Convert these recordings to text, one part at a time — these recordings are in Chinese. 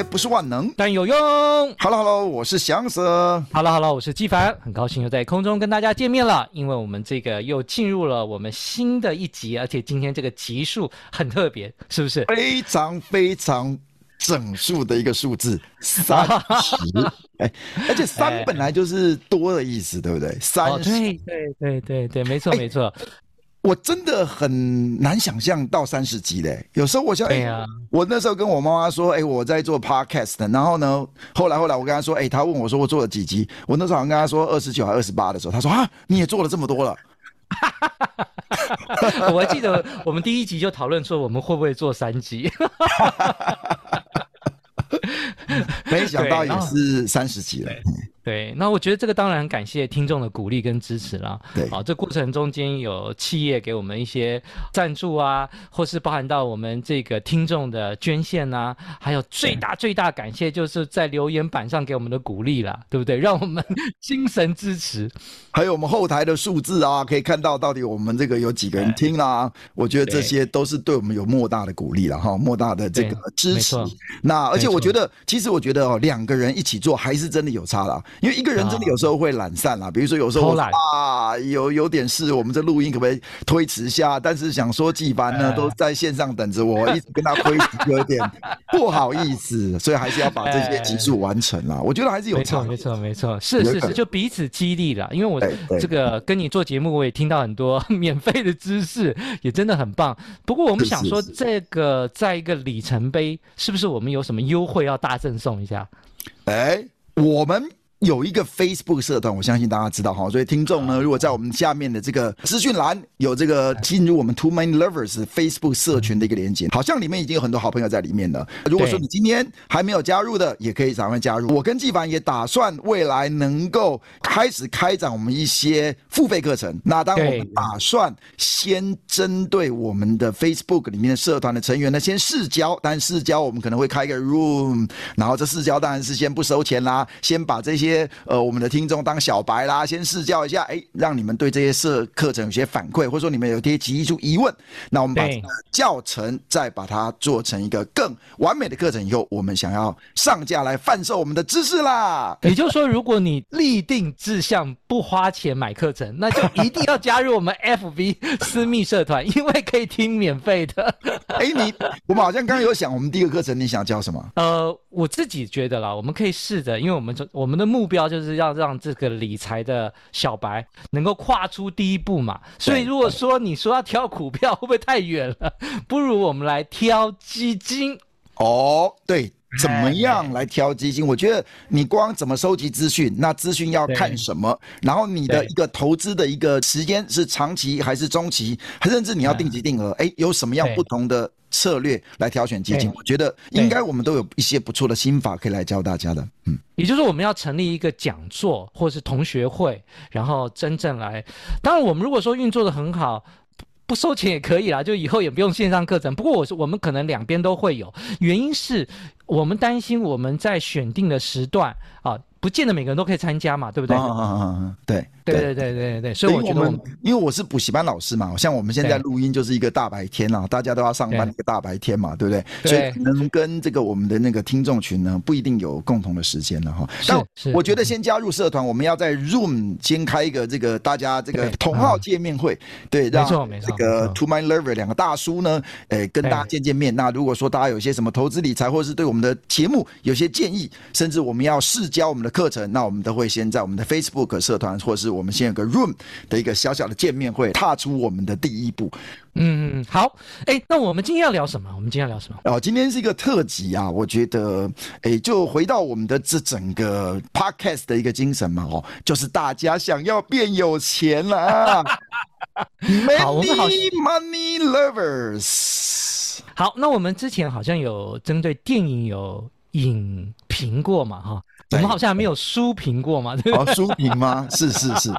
学不是万能，但有用。Hello，Hello，hello, 我是翔 Sir。Hello，Hello，我是纪凡。很高兴又在空中跟大家见面了，因为我们这个又进入了我们新的一集，而且今天这个集数很特别，是不是？非常非常整数的一个数字，三十。哎，而且三本来就是多的意思，哎、对不对？三十、哦，对对对对对，没错没错。我真的很难想象到三十集嘞，有时候我想，哎呀，我那时候跟我妈妈说，哎，我在做 podcast，然后呢，后来后来我跟她说，哎，她问我说我做了几集，我那时候好像跟她说二十九还二十八的时候，她说啊，你也做了这么多了，我还记得我们第一集就讨论说我们会不会做三集，没想到也是三十集了。对，那我觉得这个当然感谢听众的鼓励跟支持啦。对，啊，这过程中间有企业给我们一些赞助啊，或是包含到我们这个听众的捐献啊，还有最大最大感谢就是在留言板上给我们的鼓励啦，对不对？让我们 精神支持。还有我们后台的数字啊，可以看到到底我们这个有几个人听啦。我觉得这些都是对我们有莫大的鼓励了哈，莫大的这个支持。那而且我觉得，其实我觉得哦，两个人一起做还是真的有差啦。因为一个人真的有时候会懒散啦，比如说有时候我啊有有点事，我们这录音可不可以推迟下？但是想说纪凡呢都在线上等着我，一直跟他推迟，有点 不好意思，所以还是要把这些集数完成啦。我觉得还是有差，没错没错，是是是，就彼此激励了。因为我这个跟你做节目，我也听到很多 免费的知识，也真的很棒。不过我们想说，这个在一个里程碑，是不是我们有什么优惠要大赠送一下？哎，我们。有一个 Facebook 社团，我相信大家知道哈，所以听众呢，如果在我们下面的这个资讯栏有这个进入我们 Two Many Lovers Facebook 社群的一个连接，好像里面已经有很多好朋友在里面了。如果说你今天还没有加入的，也可以赶快加入。我跟纪凡也打算未来能够开始开展我们一些付费课程。那当我们打算先针对我们的 Facebook 里面的社团的成员呢，先试教，但试教我们可能会开一个 room，然后这试教当然是先不收钱啦，先把这些。些呃，我们的听众当小白啦，先试教一下，哎，让你们对这些社课程有些反馈，或者说你们有些提出疑问，那我们把教程再把它做成一个更完美的课程以后，我们想要上架来贩售我们的知识啦。也就是说，如果你立定志向不花钱买课程，那就一定要加入我们 FB 私密社团，因为可以听免费的。哎，你我们好像刚刚有想，我们第一个课程你想教什么？呃，我自己觉得啦，我们可以试着，因为我们我们的目。目标就是要让这个理财的小白能够跨出第一步嘛，所以如果说你说要挑股票 会不会太远了？不如我们来挑基金哦。对，怎么样来挑基金？我觉得你光怎么收集资讯，那资讯要看什么？然后你的一个投资的一个时间是长期还是中期，甚至你要定级定额？哎，有什么样不同的？策略来挑选基金，我觉得应该我们都有一些不错的心法可以来教大家的。嗯，也就是我们要成立一个讲座或是同学会，然后真正来。当然，我们如果说运作的很好，不收钱也可以啦，就以后也不用线上课程。不过，我是我们可能两边都会有，原因是我们担心我们在选定的时段啊。不见得每个人都可以参加嘛，对不对？啊啊啊，对对对对对对，所以我觉得我们，因为我是补习班老师嘛，像我们现在录音就是一个大白天啊，大家都要上班一个大白天嘛，对不对？所以能跟这个我们的那个听众群呢，不一定有共同的时间了哈。但我觉得先加入社团，我们要在 Room 先开一个这个大家这个同号见面会，对，让这个 Two Mind Lover 两个大叔呢，诶，跟大家见见面。那如果说大家有些什么投资理财，或者是对我们们的节目有些建议，甚至我们要试教我们的课程，那我们都会先在我们的 Facebook 社团，或是我们先有个 Room 的一个小小的见面会，踏出我们的第一步。嗯，好，哎，那我们今天要聊什么？我们今天要聊什么？哦，今天是一个特辑啊，我觉得，哎，就回到我们的这整个 Podcast 的一个精神嘛，哦，就是大家想要变有钱了啊，Many Money Lovers。好，那我们之前好像有针对电影有影评过嘛，哈。我们好像还没有书评过嘛，对不对？哦，书评吗？是是是。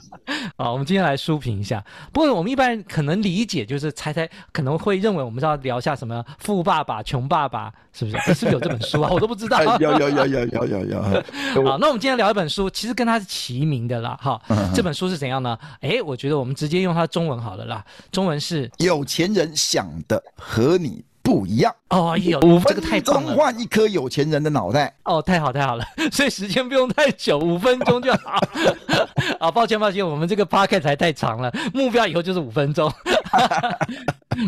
好，我们今天来书评一下。不过我们一般可能理解就是猜猜，可能会认为我们是要聊一下什么富爸爸、穷爸爸，是不是？是不是有这本书啊？我都不知道。有有有有有有有。好，那我们今天聊一本书，其实跟它是齐名的啦。哈，这本书是怎样呢？哎，我觉得我们直接用它中文好了啦。中文是有钱人想的和你不一样哦，有五分钟换一颗有钱人的脑袋哦，太好太好了，所以时间不用太久，五分钟就好。啊，抱歉抱歉，我们这个还太长了，目标以后就是五分钟。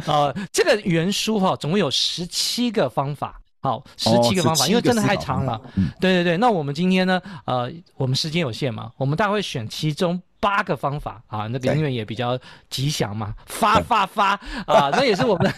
啊，这个原书哈，总共有十七个方法，好，十七个方法，因为真的太长了。对对对，那我们今天呢，呃，我们时间有限嘛，我们大概会选其中。八个方法啊，那个音乐也比较吉祥嘛，发发发啊，那也是我们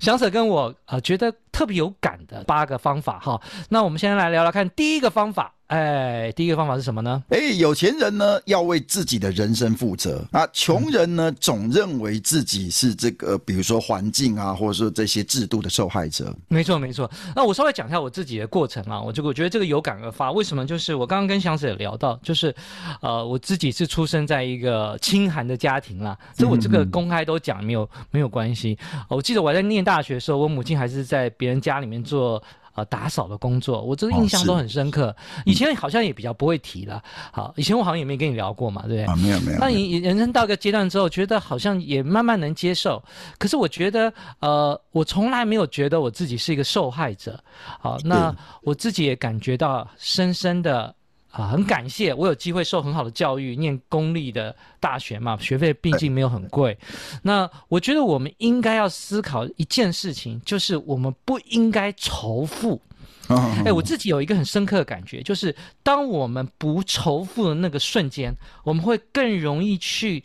翔 Sir 跟我啊觉得特别有感的八个方法哈。那我们先来聊聊看第一个方法。哎，第一个方法是什么呢？哎，有钱人呢要为自己的人生负责啊，穷人呢、嗯、总认为自己是这个，比如说环境啊，或者说这些制度的受害者。没错，没错。那我稍微讲一下我自己的过程啊，我就我觉得这个有感而发。为什么？就是我刚刚跟翔 Sir 也聊到，就是呃，我自己是出生在一个清寒的家庭啦，所以我这个公开都讲没有没有关系。我记得我在念大学的时候，我母亲还是在别人家里面做。呃，打扫的工作，我这个印象都很深刻。哦、以前好像也比较不会提了。好，以前我好像也没跟你聊过嘛，对不对？啊，没有没有。那你人生到一个阶段之后，觉得好像也慢慢能接受。可是我觉得，呃，我从来没有觉得我自己是一个受害者。好，那我自己也感觉到深深的。啊，很感谢我有机会受很好的教育，念公立的大学嘛，学费毕竟没有很贵。那我觉得我们应该要思考一件事情，就是我们不应该仇富。哎，我自己有一个很深刻的感觉，就是当我们不仇富的那个瞬间，我们会更容易去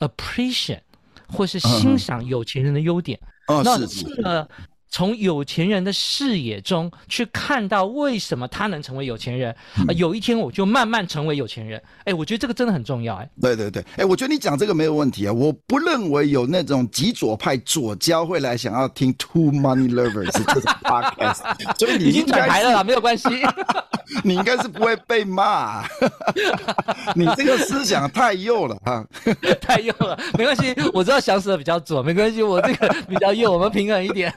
appreciate 或是欣赏有钱人的优点。那是的。从有钱人的视野中去看到为什么他能成为有钱人，嗯呃、有一天我就慢慢成为有钱人。哎，我觉得这个真的很重要。哎，对对对，哎，我觉得你讲这个没有问题啊。我不认为有那种极左派左交会来想要听 Two Money Lovers 这种 podcast，所以你已经转台了啦，没有关系。你应该是不会被骂，你这个思想太右了啊，太右了，没关系，我知道翔 Sir 比较左，没关系，我这个比较右，我们平衡一点。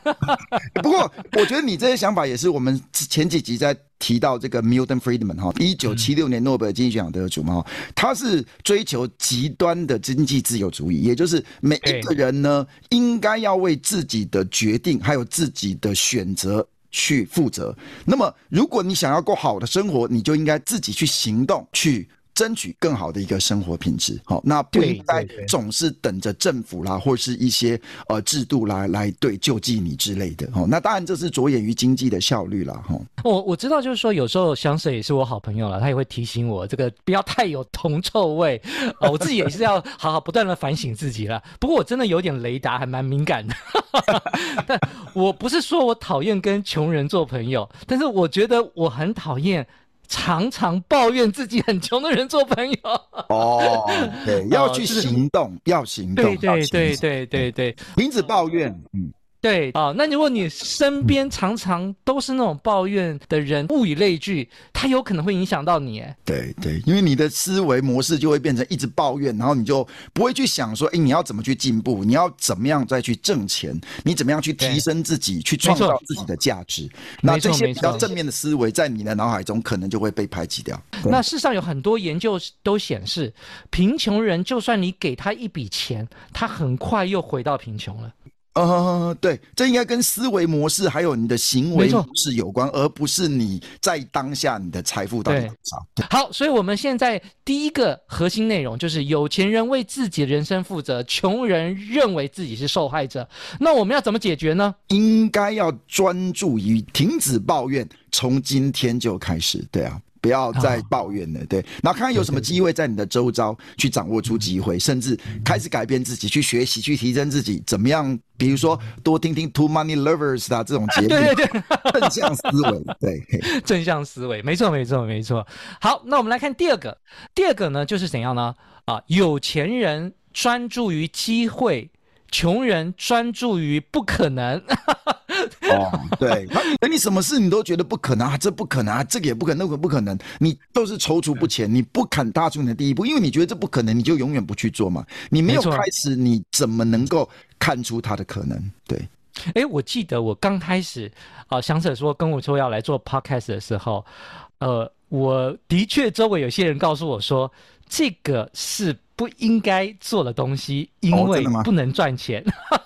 不过，我觉得你这些想法也是我们前几集在提到这个 Milton Friedman 哈，一九七六年诺贝尔经济学奖得主嘛，他是追求极端的经济自由主义，也就是每一个人呢，应该要为自己的决定还有自己的选择去负责。那么，如果你想要过好的生活，你就应该自己去行动去。争取更好的一个生活品质，好，那不应该总是等着政府啦，或是一些呃制度来来对救济你之类的，哦，那当然这是着眼于经济的效率啦，哈。我我知道，就是说有时候翔 Sir 也是我好朋友了，他也会提醒我这个不要太有铜臭味，呃，我自己也是要好好不断的反省自己了。不过我真的有点雷达，还蛮敏感的。但我不是说我讨厌跟穷人做朋友，但是我觉得我很讨厌。常常抱怨自己很穷的人做朋友。哦，对，要去行动，哦、要行动，对对对对对对，停止抱怨，嗯。对啊，那如果你身边常常都是那种抱怨的人，物以类聚，他有可能会影响到你。哎，对对，因为你的思维模式就会变成一直抱怨，然后你就不会去想说，哎，你要怎么去进步？你要怎么样再去挣钱？你怎么样去提升自己，去创造自己的价值？那这些比较正面的思维，在你的脑海中可能就会被排挤掉。那事实上有很多研究都显示，贫穷人就算你给他一笔钱，他很快又回到贫穷了。呃，对，这应该跟思维模式还有你的行为模式有关，而不是你在当下你的财富到底多少。好，所以我们现在第一个核心内容就是：有钱人为自己的人生负责，穷人认为自己是受害者。那我们要怎么解决呢？应该要专注于停止抱怨，从今天就开始。对啊。不要再抱怨了，对。然后看看有什么机会在你的周遭去掌握出机会，甚至开始改变自己，去学习，去提升自己。怎么样？比如说多听听 Two Money Lovers 啊这种节目，对对对，正向思维，对，正向思维，没错没错没错。好，那我们来看第二个，第二个呢就是怎样呢？啊，有钱人专注于机会。穷人专注于不可能 哦，对，等你什么事你都觉得不可能啊，这不可能啊，这个也不可能，那个不可能，你都是踌躇不前，你不肯踏出你的第一步，因为你觉得这不可能，你就永远不去做嘛。你没有开始，你怎么能够看出它的可能？对，哎，我记得我刚开始啊，翔 Sir 说跟我说要来做 Podcast 的时候，呃，我的确周围有些人告诉我说，这个是。不应该做的东西，因为不能赚钱。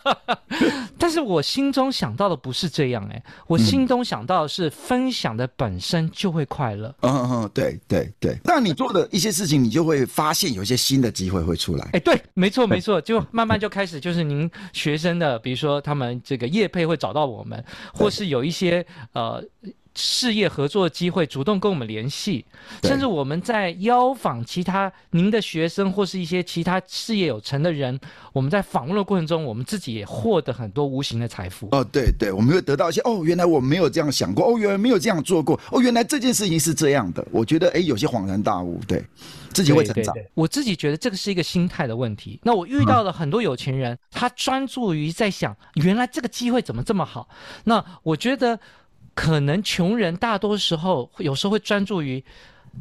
哦、但是我心中想到的不是这样，哎，我心中想到的是分享的本身就会快乐。嗯嗯，对对对。那你做的一些事情，你就会发现有一些新的机会会出来。哎，对，没错没错，就慢慢就开始，就是您学生的，比如说他们这个业配会找到我们，或是有一些呃。事业合作的机会，主动跟我们联系，甚至我们在邀访其他您的学生或是一些其他事业有成的人，我们在访问的过程中，我们自己也获得很多无形的财富。哦，对对，我们会得到一些哦，原来我没有这样想过，哦，原来没有这样做过，哦，原来这件事情是这样的。我觉得哎，有些恍然大悟，对，自己会成长。对对对，我自己觉得这个是一个心态的问题。那我遇到了很多有钱人，嗯、他专注于在想，原来这个机会怎么这么好？那我觉得。可能穷人大多时候有时候会专注于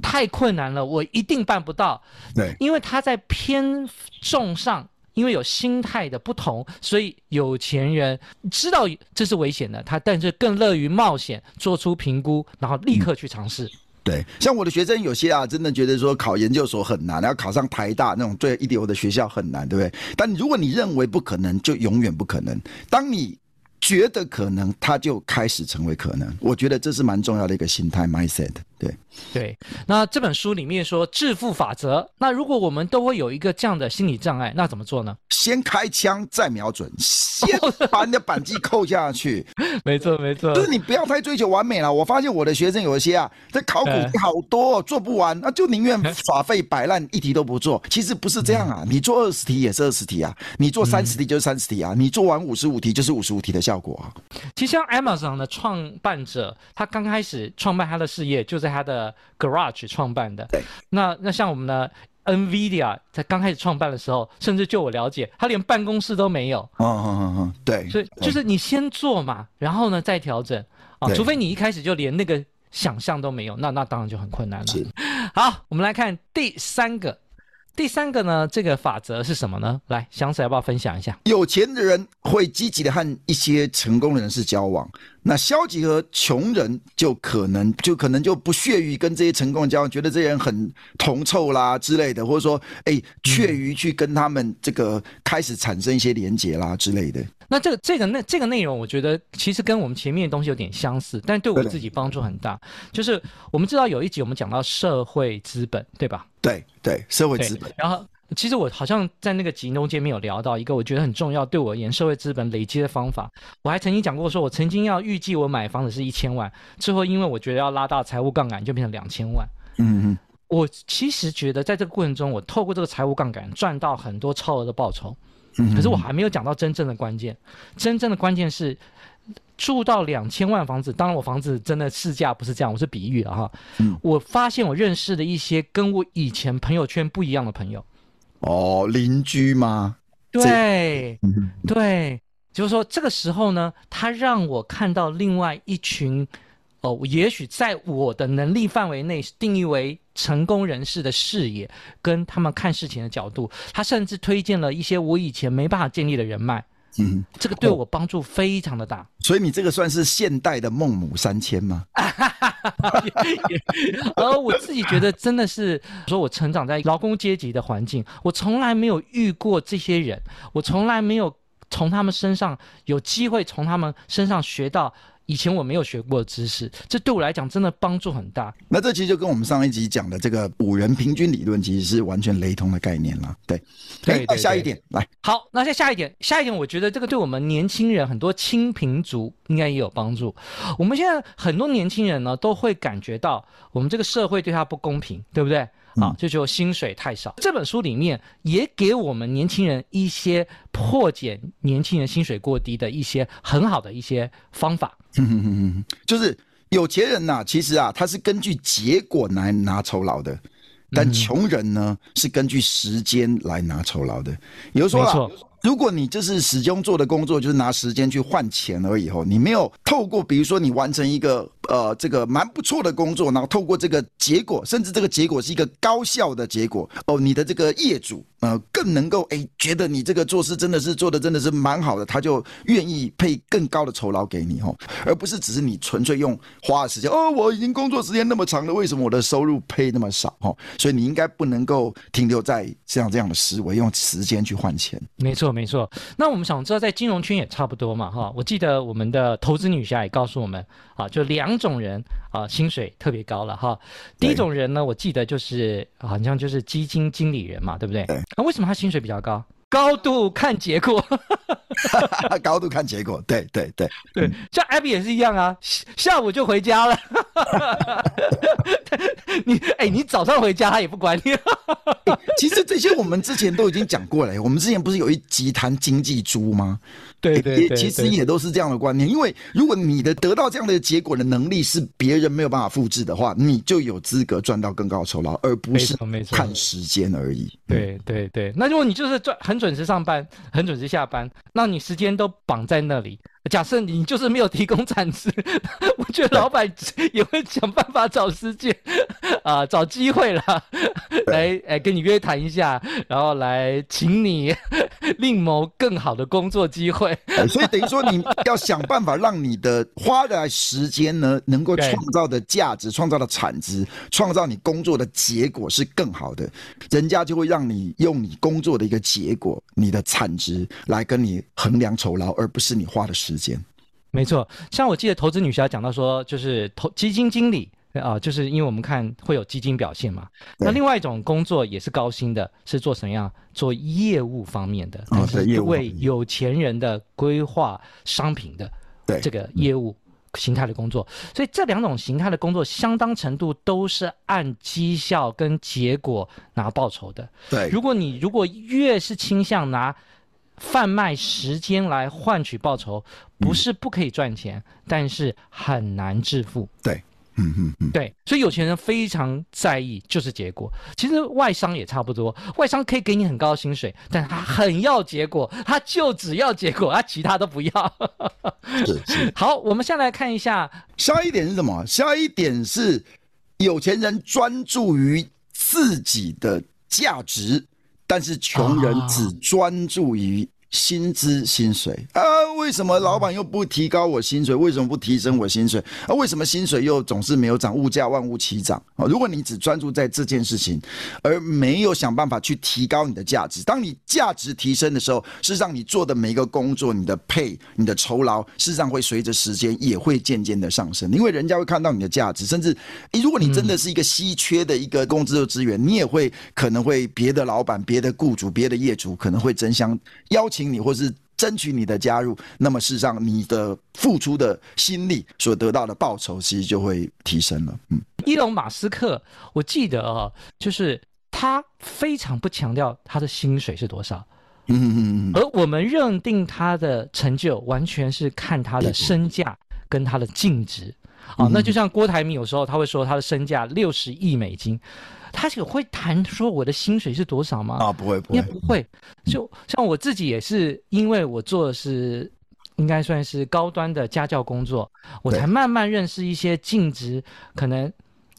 太困难了，我一定办不到。对，因为他在偏重上，因为有心态的不同，所以有钱人知道这是危险的，他但是更乐于冒险，做出评估，然后立刻去尝试。对，像我的学生有些啊，真的觉得说考研究所很难，然后考上台大那种最一流的学校很难，对不对？但如果你认为不可能，就永远不可能。当你觉得可能，他就开始成为可能。我觉得这是蛮重要的一个心态 mindset。对对，那这本书里面说致富法则，那如果我们都会有一个这样的心理障碍，那怎么做呢？先开枪再瞄准，先把你的扳机扣下去。没错没错，就是你不要太追求完美了。我发现我的学生有一些啊，在考古 题好多、哦，做不完，那就宁愿耍废摆烂，一题都不做。其实不是这样啊，你做二十题也是二十题啊，你做三十题就是三十题啊，你做完五十五题就是五十五题的效果啊。其实像 Amazon 的创办者，他刚开始创办他的事业就在他的 garage 创办的。对，那那像我们的 NVIDIA 在刚开始创办的时候，甚至就我了解，他连办公室都没有。嗯嗯嗯嗯，对。所以就是你先做嘛，然后呢再调整啊，除非你一开始就连那个想象都没有，那那当然就很困难了。好，我们来看第三个。第三个呢，这个法则是什么呢？来，翔 Sir 要不要分享一下？有钱的人会积极的和一些成功人士交往，那消极和穷人就可能就可能就不屑于跟这些成功人交往，觉得这些人很铜臭啦之类的，或者说，哎，怯于去跟他们这个开始产生一些连结啦之类的。那这个这个内这个内容，我觉得其实跟我们前面的东西有点相似，但对我自己帮助很大。就是我们知道有一集我们讲到社会资本，对吧？对对，社会资本。然后其实我好像在那个集中间没有聊到一个我觉得很重要，对我而言社会资本累积的方法。我还曾经讲过，说我曾经要预计我买房子是一千万，最后因为我觉得要拉大财务杠杆，就变成两千万。嗯嗯。我其实觉得在这个过程中，我透过这个财务杠杆赚到很多超额的报酬。可是我还没有讲到真正的关键，真正的关键是住到两千万房子。当然，我房子真的市价不是这样，我是比喻了哈。我发现我认识的一些跟我以前朋友圈不一样的朋友。哦，邻居吗？对，对，就是说这个时候呢，他让我看到另外一群。哦，也许在我的能力范围内定义为成功人士的视野，跟他们看事情的角度，他甚至推荐了一些我以前没办法建立的人脉。嗯，这个对我帮助非常的大。所以你这个算是现代的孟母三迁吗？而我自己觉得真的是，说我成长在劳工阶级的环境，我从来没有遇过这些人，我从来没有。从他们身上有机会从他们身上学到。以前我没有学过的知识，这对我来讲真的帮助很大。那这其实就跟我们上一集讲的这个五人平均理论其实是完全雷同的概念了。对，对，对，对，下一点来。好，那再下一点，下一点，我觉得这个对我们年轻人很多青贫族应该也有帮助。我们现在很多年轻人呢，都会感觉到我们这个社会对他不公平，对不对？啊，就就薪水太少。这本书里面也给我们年轻人一些破解年轻人薪水过低的一些很好的一些方法。嗯嗯嗯嗯，就是有钱人呐、啊，其实啊，他是根据结果来拿酬劳的，但穷人呢是根据时间来拿酬劳的。也就是说啊，如果你就是始终做的工作就是拿时间去换钱而已，后你没有透过比如说你完成一个。呃，这个蛮不错的工作，然后透过这个结果，甚至这个结果是一个高效的结果哦，你的这个业主呃更能够哎觉得你这个做事真的是做的真的是蛮好的，他就愿意配更高的酬劳给你哦，而不是只是你纯粹用花的时间哦，我已经工作时间那么长了，为什么我的收入配那么少哦？所以你应该不能够停留在像这样的思维，用时间去换钱。没错，没错。那我们想知道，在金融圈也差不多嘛哈？我记得我们的投资女侠也告诉我们啊，就两。种人啊，薪水特别高了哈。第一种人呢，我记得就是好像就是基金经理人嘛，对不对？那、啊、为什么他薪水比较高？高度看结果，高度看结果，对对对对，像 Abby 也是一样啊，下午就回家了。你哎、欸，你早上回家他也不管你、欸。其实这些我们之前都已经讲过了，我们之前不是有一集谈经济猪吗？对对，对，其实也都是这样的观念。因为如果你的得到这样的结果的能力是别人没有办法复制的话，你就有资格赚到更高的酬劳，而不是看时间而已。对对对，那如果你就是赚很准时上班，很准时下班，那你时间都绑在那里。假设你就是没有提供产值，我觉得老板也会想办法找时间啊、呃，找机会啦，来哎跟你约谈一下，然后来请你 另谋更好的工作机会。所以等于说你要想办法让你的花的时间呢，能够创造的价值、创造的产值、创造你工作的结果是更好的，人家就会让你用你工作的一个结果、你的产值来跟你衡量酬劳，而不是你花的时间。时间，没错。像我记得投资女侠讲到说，就是投基金经理啊、呃，就是因为我们看会有基金表现嘛。那另外一种工作也是高薪的，是做什么样？做业务方面的，但是为有钱人的规划商品的这个业务形态的工作。所以这两种形态的工作，相当程度都是按绩效跟结果拿报酬的。对，如果你如果越是倾向拿。贩卖时间来换取报酬，不是不可以赚钱，嗯，但是很难致富。对，嗯嗯嗯，对，所以有钱人非常在意就是结果。其实外商也差不多，外商可以给你很高的薪水，但他很要结果，他就只要结果，他其他都不要。是是。好，我们先来看一下下一点是什么？下一点是有钱人专注于自己的价值。但是穷人只专注于薪资薪水啊？为什么老板又不提高我薪水？为什么不提升我薪水？啊？为什么薪水又总是没有涨？物价万物齐涨啊！如果你只专注在这件事情，而没有想办法去提高你的价值，当你价值提升的时候，事实上你做的每一个工作，你的 pay、你的酬劳，事实上会随着时间也会渐渐的上升，因为人家会看到你的价值，甚至，如果你真的是一个稀缺的一个工资的资源，你也会可能会别的老板、别的雇主、别的业主可能会争相邀请。请你，或是争取你的加入，那么事实上，你的付出的心力所得到的报酬，其实就会提升了。嗯，伊隆马斯克，我记得啊，就是他非常不强调他的薪水是多少，嗯嗯嗯，而我们认定他的成就，完全是看他的身价跟他的净值。啊，那就像郭台铭有时候他会说他的身价六十亿美金。他有会谈说我的薪水是多少吗？啊，不会，不会，也不会。就像我自己也是，因为我做的是应该算是高端的家教工作，我才慢慢认识一些净值。可能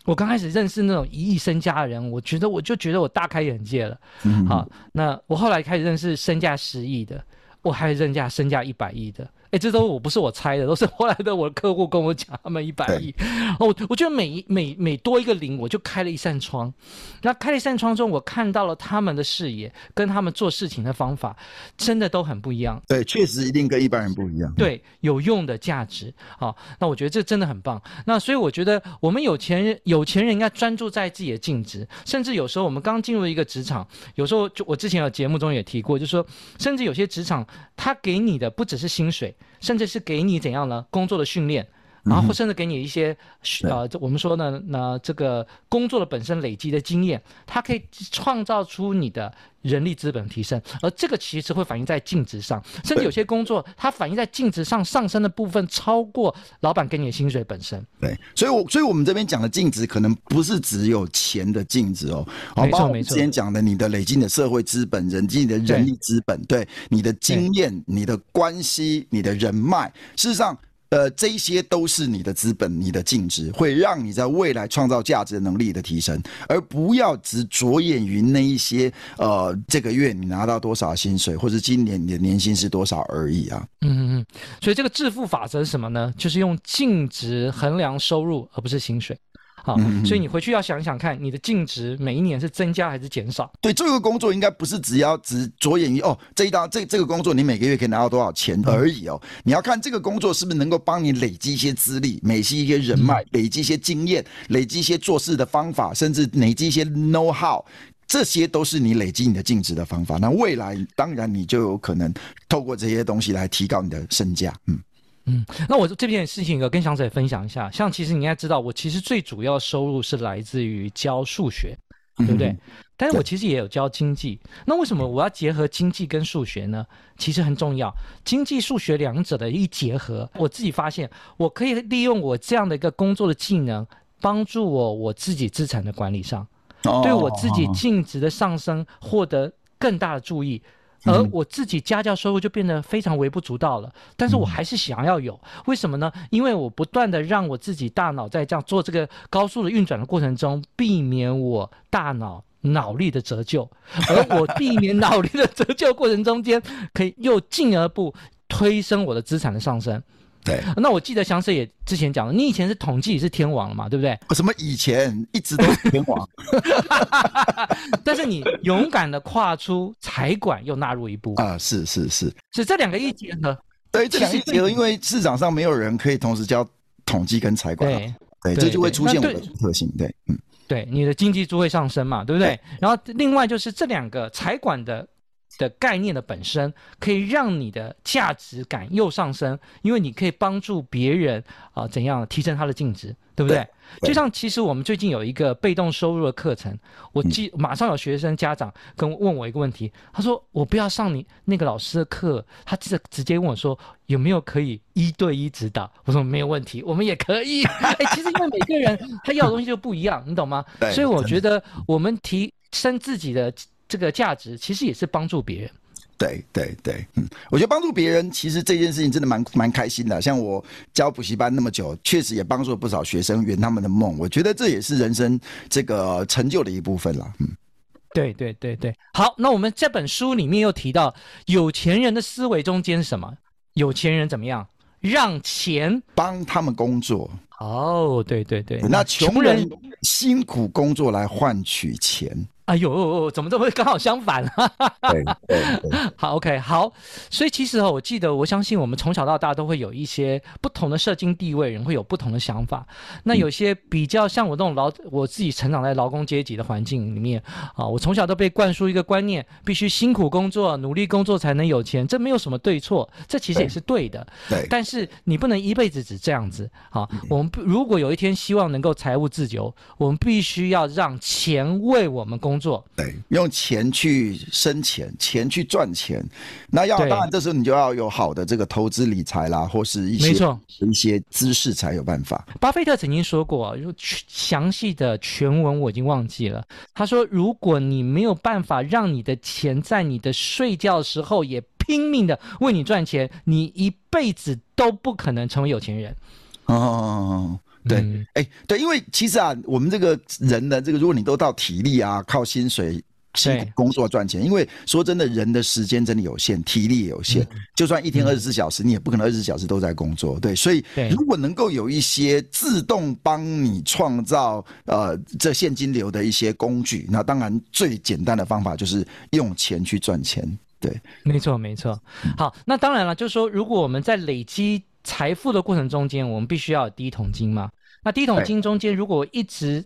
我刚开始认识那种一亿身家的人，我觉得我就觉得我大开眼界了。嗯，好，那我后来开始认识身价十亿的，我还认价身价一百亿的。哎，这都我不是我猜的，都是后来的我的客户跟我讲，他们一百亿。哦，我我觉得每每每多一个零，我就开了一扇窗。那开了一扇窗中，我看到了他们的视野跟他们做事情的方法，真的都很不一样。对，确实一定跟一般人不一样。对，有用的价值。好，那我觉得这真的很棒。那所以我觉得我们有钱人有钱人应该专注在自己的净值，甚至有时候我们刚进入一个职场，有时候就我之前有节目中也提过，就是说，甚至有些职场他给你的不只是薪水。甚至是给你怎样呢？工作的训练，然后甚至给你一些、嗯、呃，我们说呢，那这个工作的本身累积的经验，它可以创造出你的人力资本提升，而这个其实会反映在净值上，甚至有些工作它反映在净值上上升的部分超过老板给你的薪水本身。对，所以我，所以我们这边讲的净值可能不是只有钱的净值哦，没错没错。之前讲的你的累积的社会资本、人际的人力资本，对，对你的经验、你的关系、你的人脉，事实上。呃，这些都是你的资本，你的净值会让你在未来创造价值的能力的提升，而不要只着眼于那一些呃，这个月你拿到多少薪水，或者今年你的年薪是多少而已啊。嗯嗯嗯。所以这个致富法则是什么呢？就是用净值衡量收入，而不是薪水。好，所以你回去要想想看，你的净值每一年是增加还是减少？对，这个工作应该不是只要只着眼于哦，这一道这这个工作你每个月可以拿到多少钱而已哦。你要看这个工作是不是能够帮你累积一些资历、累积一些人脉、累积一些经验、累积一些做事的方法，甚至累积一些 know how，这些都是你累积你的净值的方法。那未来当然你就有可能透过这些东西来提高你的身价。嗯。嗯，那我这边事情有跟祥仔分享一下，像其实你应该知道，我其实最主要收入是来自于教数学，对不对？嗯、但是我其实也有教经济。那为什么我要结合经济跟数学呢？其实很重要，经济数学两者的一结合，我自己发现我可以利用我这样的一个工作的技能，帮助我我自己资产的管理上，对我自己净值的上升获得更大的注意。而我自己家教收入就变得非常微不足道了，但是我还是想要有，为什么呢？因为我不断的让我自己大脑在这样做这个高速的运转的过程中，避免我大脑脑力的折旧，而我避免脑力的折旧过程中间，可以又进一步推升我的资产的上升。对，那我记得翔 Sir 也之前讲了，你以前是统计是天王了嘛，对不对？什么以前？一直都是天王，但是你勇敢的跨出财管，又纳入一步。啊，是是是，是这两个一结合，对，这两个一结合，因为市场上没有人可以同时教统计跟财管，对，对，这就会出现我的特性，对，嗯，对，你的经济就会上升嘛，对不对？然后另外就是这两个财管的。的概念的本身可以让你的价值感又上升，因为你可以帮助别人啊、呃，怎样提升他的净值，对不对？对，就像其实我们最近有一个被动收入的课程，我记马上有学生家长跟问我一个问题，他说我不要上你那个老师的课，他直直接问我说有没有可以一对一指导？我说没有问题，我们也可以。哎，其实因为每个人他要的东西就不一样，你懂吗？所以我觉得我们提升自己的。这个价值其实也是帮助别人，对对对，嗯，我觉得帮助别人其实这件事情真的蛮蛮开心的。像我教补习班那么久，确实也帮助了不少学生圆他们的梦。我觉得这也是人生这个成就的一部分了。嗯，对对对对，好，那我们这本书里面又提到有钱人的思维中间是什么？有钱人怎么样？让钱帮他们工作。哦，对对对，那穷人辛苦工作来换取钱。哎呦，怎么这么刚好相反？对对对，好，OK，好。所以其实哦，我记得，我相信我们从小到大都会有一些不同的社经地位，人会有不同的想法。那有些比较像我这种劳，我自己成长在劳工阶级的环境里面啊，我从小都被灌输一个观念，必须辛苦工作、努力工作才能有钱。这没有什么对错，这其实也是对的。对。但是你不能一辈子只这样子啊。我们如果有一天希望能够财务自由，我们必须要让钱为我们工作。做对，用钱去生钱，钱去赚钱，那要当然这时候你就要有好的这个投资理财啦，或是一些没错一些知识才有办法。巴菲特曾经说过，就详细的全文我已经忘记了。他说，如果你没有办法让你的钱在你的睡觉的时候也拼命的为你赚钱，你一辈子都不可能成为有钱人。哦。对，哎、嗯，对，因为其实啊，我们这个人的这个，如果你都到体力啊，靠薪水辛苦工作赚钱。因为说真的，人的时间真的有限，体力也有限。嗯、就算一天二十四小时，你也不可能二十四小时都在工作。对，所以如果能够有一些自动帮你创造呃这现金流的一些工具，那当然最简单的方法就是用钱去赚钱。对，没错没错。好，那当然了，就是说，如果我们在累积财富的过程中间，我们必须要有第一桶金嘛。那第一桶金中间，如果一直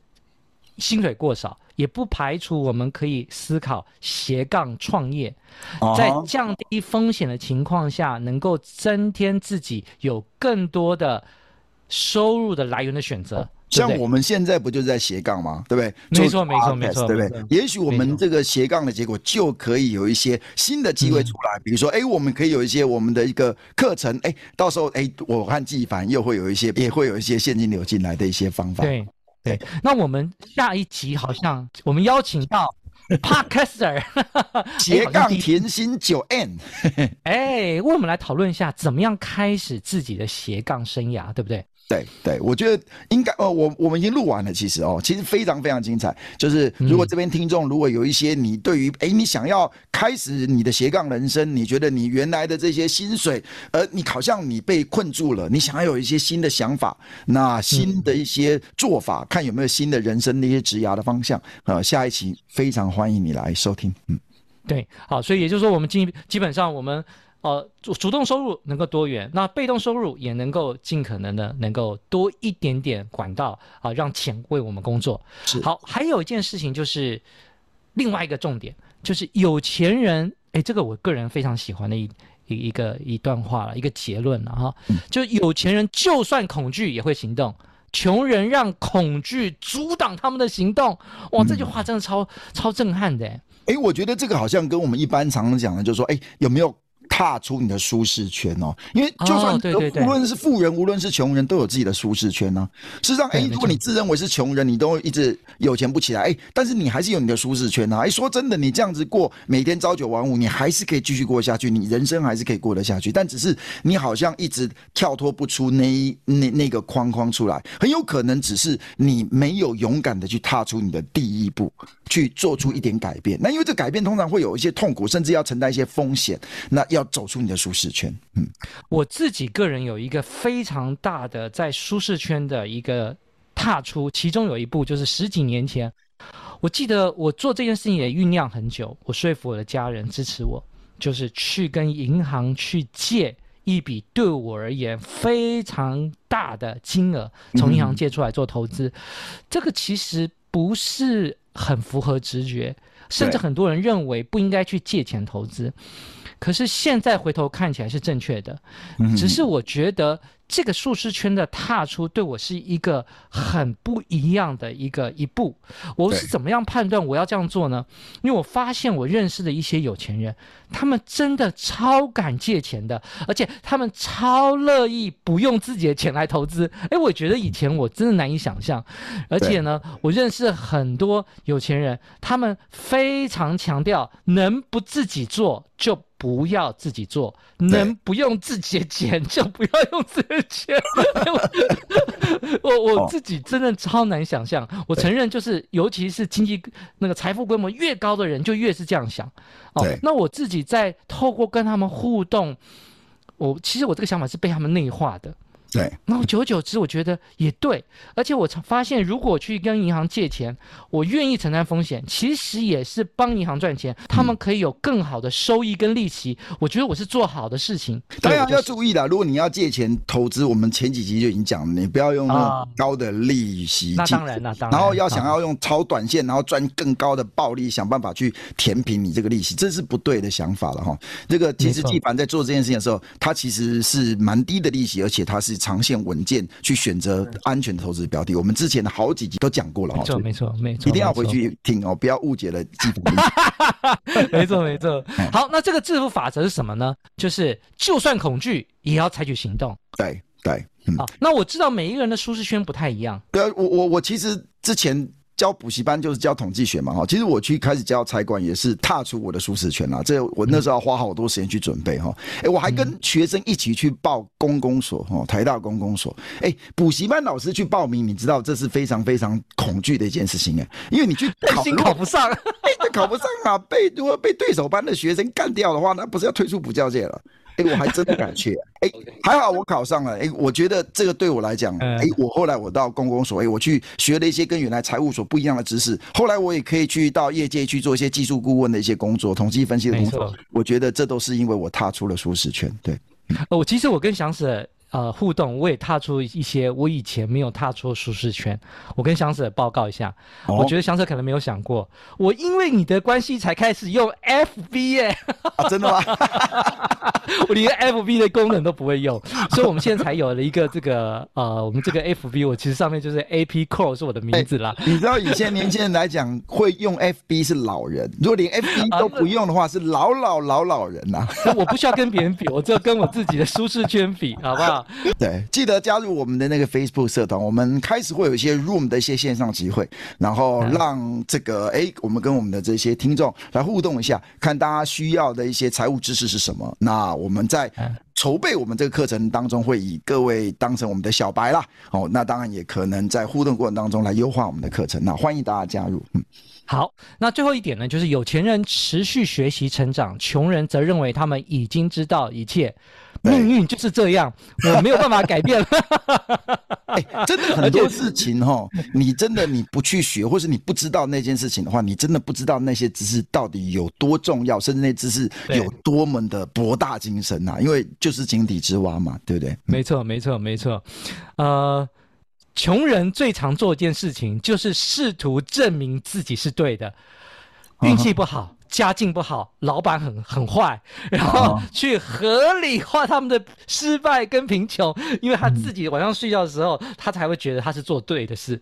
薪水过少，也不排除我们可以思考斜杠创业，在降低风险的情况下，能够增添自己有更多的收入的来源的选择。像我们现在不就是在斜杠吗？对不对？没错，没错，没错，对不对？也许我们这个斜杠的结果就可以有一些新的机会出来，比如说，哎，我们可以有一些我们的一个课程，哎，到时候，哎，我和纪凡又会有一些，也会有一些现金流进来的一些方法。对对。那我们下一集好像我们邀请到 Podcaster 斜杠甜心九 N，哎，为我们来讨论一下怎么样开始自己的斜杠生涯，对不对？对对，我觉得应该呃，我我们已经录完了，其实哦，其实非常非常精彩。就是如果这边听众如果有一些你对于哎，你想要开始你的斜杠人生，你觉得你原来的这些薪水，而你好像你被困住了，你想要有一些新的想法，那新的一些做法，嗯、看有没有新的人生的一些职涯的方向。呃，下一期非常欢迎你来收听。嗯，对，好，所以也就是说，我们基基本上我们。呃，主主动收入能够多元，那被动收入也能够尽可能的能够多一点点管道啊，让钱为我们工作。是。好，还有一件事情就是另外一个重点，就是有钱人，哎，这个我个人非常喜欢的一一一个一段话了，一个结论了哈，就有钱人就算恐惧也会行动，穷人让恐惧阻挡他们的行动。哇，这句话真的超、嗯、超震撼的。哎，我觉得这个好像跟我们一般常常讲的，就是说，哎，有没有？踏出你的舒适圈哦，因为就算无论是富人，无论是穷人，都有自己的舒适圈呢。事实上，哎，如果你自认为是穷人，你都一直有钱不起来，哎，但是你还是有你的舒适圈呢。哎，说真的，你这样子过，每天朝九晚五，你还是可以继续过下去，你人生还是可以过得下去。但只是你好像一直跳脱不出那一那那个框框出来，很有可能只是你没有勇敢的去踏出你的第一步，去做出一点改变。那因为这改变通常会有一些痛苦，甚至要承担一些风险。那要走出你的舒适圈。嗯，我自己个人有一个非常大的在舒适圈的一个踏出，其中有一步就是十几年前，我记得我做这件事情也酝酿很久，我说服我的家人支持我，就是去跟银行去借一笔对我而言非常大的金额，从银行借出来做投资。嗯、这个其实不是很符合直觉，甚至很多人认为不应该去借钱投资。可是现在回头看起来是正确的，只是我觉得。这个舒适圈的踏出对我是一个很不一样的一个一步。我是怎么样判断我要这样做呢？因为我发现我认识的一些有钱人，他们真的超敢借钱的，而且他们超乐意不用自己的钱来投资。哎，我觉得以前我真的难以想象。而且呢，我认识很多有钱人，他们非常强调能不自己做就不要自己做，能不用自己的钱 就不要用自己的钱。我我自己真的超难想象。我承认，就是尤其是经济那个财富规模越高的人，就越是这样想。哦，那我自己在透过跟他们互动，我其实我这个想法是被他们内化的。对，然后久而久之，我觉得也对，而且我发现，如果去跟银行借钱，我愿意承担风险，其实也是帮银行赚钱，他们可以有更好的收益跟利息。嗯、我觉得我是做好的事情。当然要注意了，如果你要借钱投资，我们前几集就已经讲了，你不要用那高的利息。那当然，了当然。然后要想要用超短线，然后赚更高的暴利，想办法去填平你这个利息，这是不对的想法了哈。这个其实纪凡在做这件事情的时候，他其实是蛮低的利息，而且他是。长线稳健去选择安全的投资标的，我们之前的好几集都讲过了，没错没错没错，一定要回去听哦，不要误解了 没错没错。好，那这个致富法则是什么呢？就是就算恐惧也要采取行动。对对，好，那我知道每一个人的舒适圈不太一样。对啊，我我我其实之前教补习班就是教统计学嘛，哈，其实我去开始教财管也是踏出我的舒适圈啦。这我那时候要花好多时间去准备哈。哎，我还跟学生一起去报公公所，哈，台大公公所。哎，补习班老师去报名，你知道这是非常非常恐惧的一件事情哎，因为你去考考不上，哎，考不上啊，被如果被对手班的学生干掉的话，那不是要退出补教界了？哎，我还真的敢去，哎，还好我考上了，哎，我觉得这个对我来讲，哎，我后来我到公公所，哎，我去学了一些跟原来财务所不一样的知识，后来我也可以去到业界去做一些技术顾问的一些工作，统计分析的工作，我觉得这都是因为我踏出了舒适圈，对。哦，其实我跟翔 Sir。呃，互动我也踏出一些我以前没有踏出的舒适圈。我跟翔 Sir 报告一下，哦、我觉得翔 Sir 可能没有想过，我因为你的关系才开始用 FB 耶、啊，真的吗？我连 FB 的功能都不会用，所以我们现在才有了一个这个呃，我们这个 FB，我其实上面就是 AP Cole 是我的名字啦。欸、你知道以前年轻人来讲，会用 FB 是老人，如果连 FB 都不用的话，是老老老老人呐、啊。我不需要跟别人比，我只要跟我自己的舒适圈比，好不好？对，记得加入我们的那个 Facebook 社团，我们开始会有一些 Room 的一些线上集会，然后让这个哎，我们跟我们的这些听众来互动一下，看大家需要的一些财务知识是什么。那我们在筹备我们这个课程当中，会以各位当成我们的小白啦。哦，那当然也可能在互动过程当中来优化我们的课程。那欢迎大家加入。嗯，好，那最后一点呢，就是有钱人持续学习成长，穷人则认为他们已经知道一切。命运就是这样，我没有办法改变。哎、欸，真的很多事情哈，你真的你不去学，或是你不知道那件事情的话，你真的不知道那些知识到底有多重要，甚至那知识有多么的博大精深呐、啊。因为就是井底之蛙嘛，对不对？没错，没错，没错。呃，穷人最常做一件事情，就是试图证明自己是对的，运气不好。Uh-huh. 家境不好，老板很很坏，然后去合理化他们的失败跟贫穷，因为他自己晚上睡觉的时候，他才会觉得他是做对的事。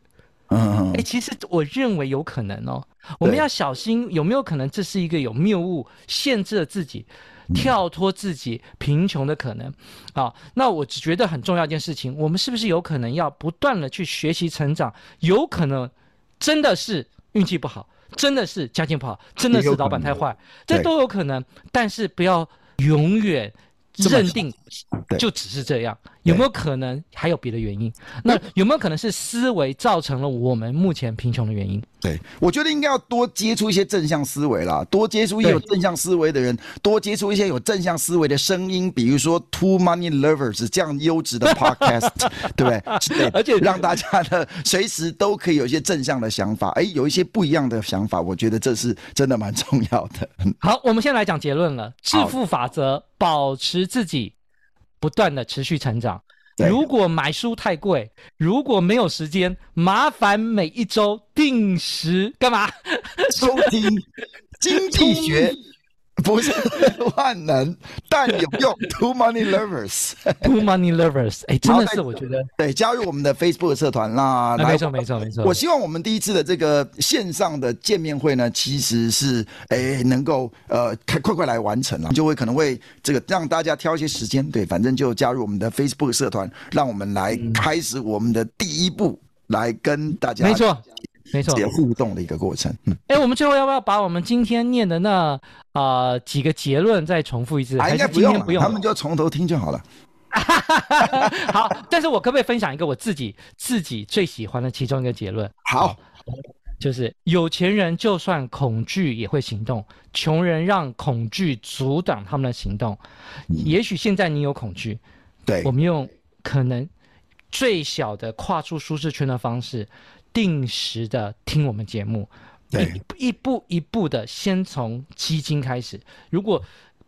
嗯，哎，其实我认为有可能哦，我们要小心有没有可能这是一个有谬误，限制了自己跳脱自己贫穷的可能。好，那我只觉得很重要一件事情，我们是不是有可能要不断的去学习成长？有可能真的是运气不好。真的是家境不好，真的是老板太坏，这都有可能。但是不要永远认定就只是这样，有没有可能还有别的原因？那有没有可能是思维造成了我们目前贫穷的原因？对，我觉得应该要多接触一些正向思维啦，多接触一些有正向思维的人，多接触一些有正向思维的声音，比如说 Two Money Lovers 这样优质的 Podcast，对不对？对，而且让大家呢随时都可以有一些正向的想法，哎，有一些不一样的想法，我觉得这是真的蛮重要的。好，我们先来讲结论了，致富法则，保持自己不断的持续成长。如果买书太贵，如果没有时间，麻烦每一周定时干嘛？收听经济学。不是万能，但有用。Too Money lovers, too Money Lovers，哎、欸，真的是我觉得对，加入我们的 Facebook 社团啦。没错，没错，没错。我希望我们第一次的这个线上的见面会呢，其实是哎、欸、能够呃快快快来完成了，就会可能会这个让大家挑一些时间，对，反正就加入我们的 Facebook 社团，让我们来开始我们的第一步，来跟大家。没错。没错，互动的一个过程。嗯，哎，我们最后要不要把我们今天念的那啊、呃、几个结论再重复一次？应该不用，不用，他们就从头听就好了。好，但是我可不可以分享一个我自己自己最喜欢的其中一个结论？好，就是有钱人就算恐惧也会行动，穷人让恐惧阻挡他们的行动。嗯、也许现在你有恐惧，对，我们用可能最小的跨出舒适圈的方式。定时的听我们节目，一一步一步的先从基金开始。如果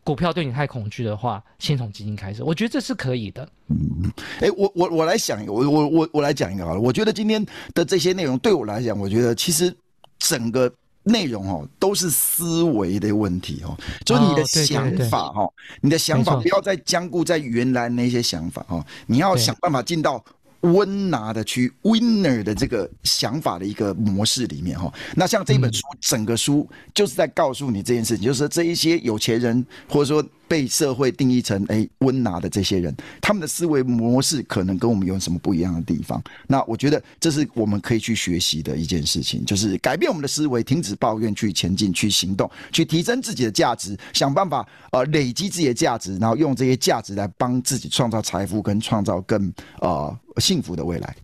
股票对你太恐惧的话，先从基金开始，我觉得这是可以的。嗯，哎，我我我来想，我我我我来讲一个好了。我觉得今天的这些内容对我来讲，我觉得其实整个内容哦都是思维的问题哦，就是你的想法哦，你的想法不要再僵固在原来那些想法哦，你要想办法进到。温拿的去 winner 的这个想法的一个模式里面哈，那像这本书整个书就是在告诉你这件事情，就是这一些有钱人或者说被社会定义成哎温拿的这些人，他们的思维模式可能跟我们有什么不一样的地方？那我觉得这是我们可以去学习的一件事情，就是改变我们的思维，停止抱怨，去前进，去行动，去提升自己的价值，想办法呃累积自己的价值，然后用这些价值来帮自己创造财富，跟创造更呃幸福的未来。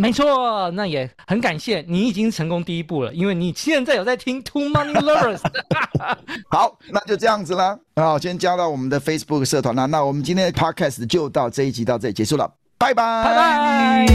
没错，那也很感谢你已经成功第一步了，因为你现在有在听 Two Money Lovers。好，那就这样子了。好，先加到我们的 Facebook 社团啦。那我们今天的 Podcast 就到这一集到这里结束了，拜拜，拜拜。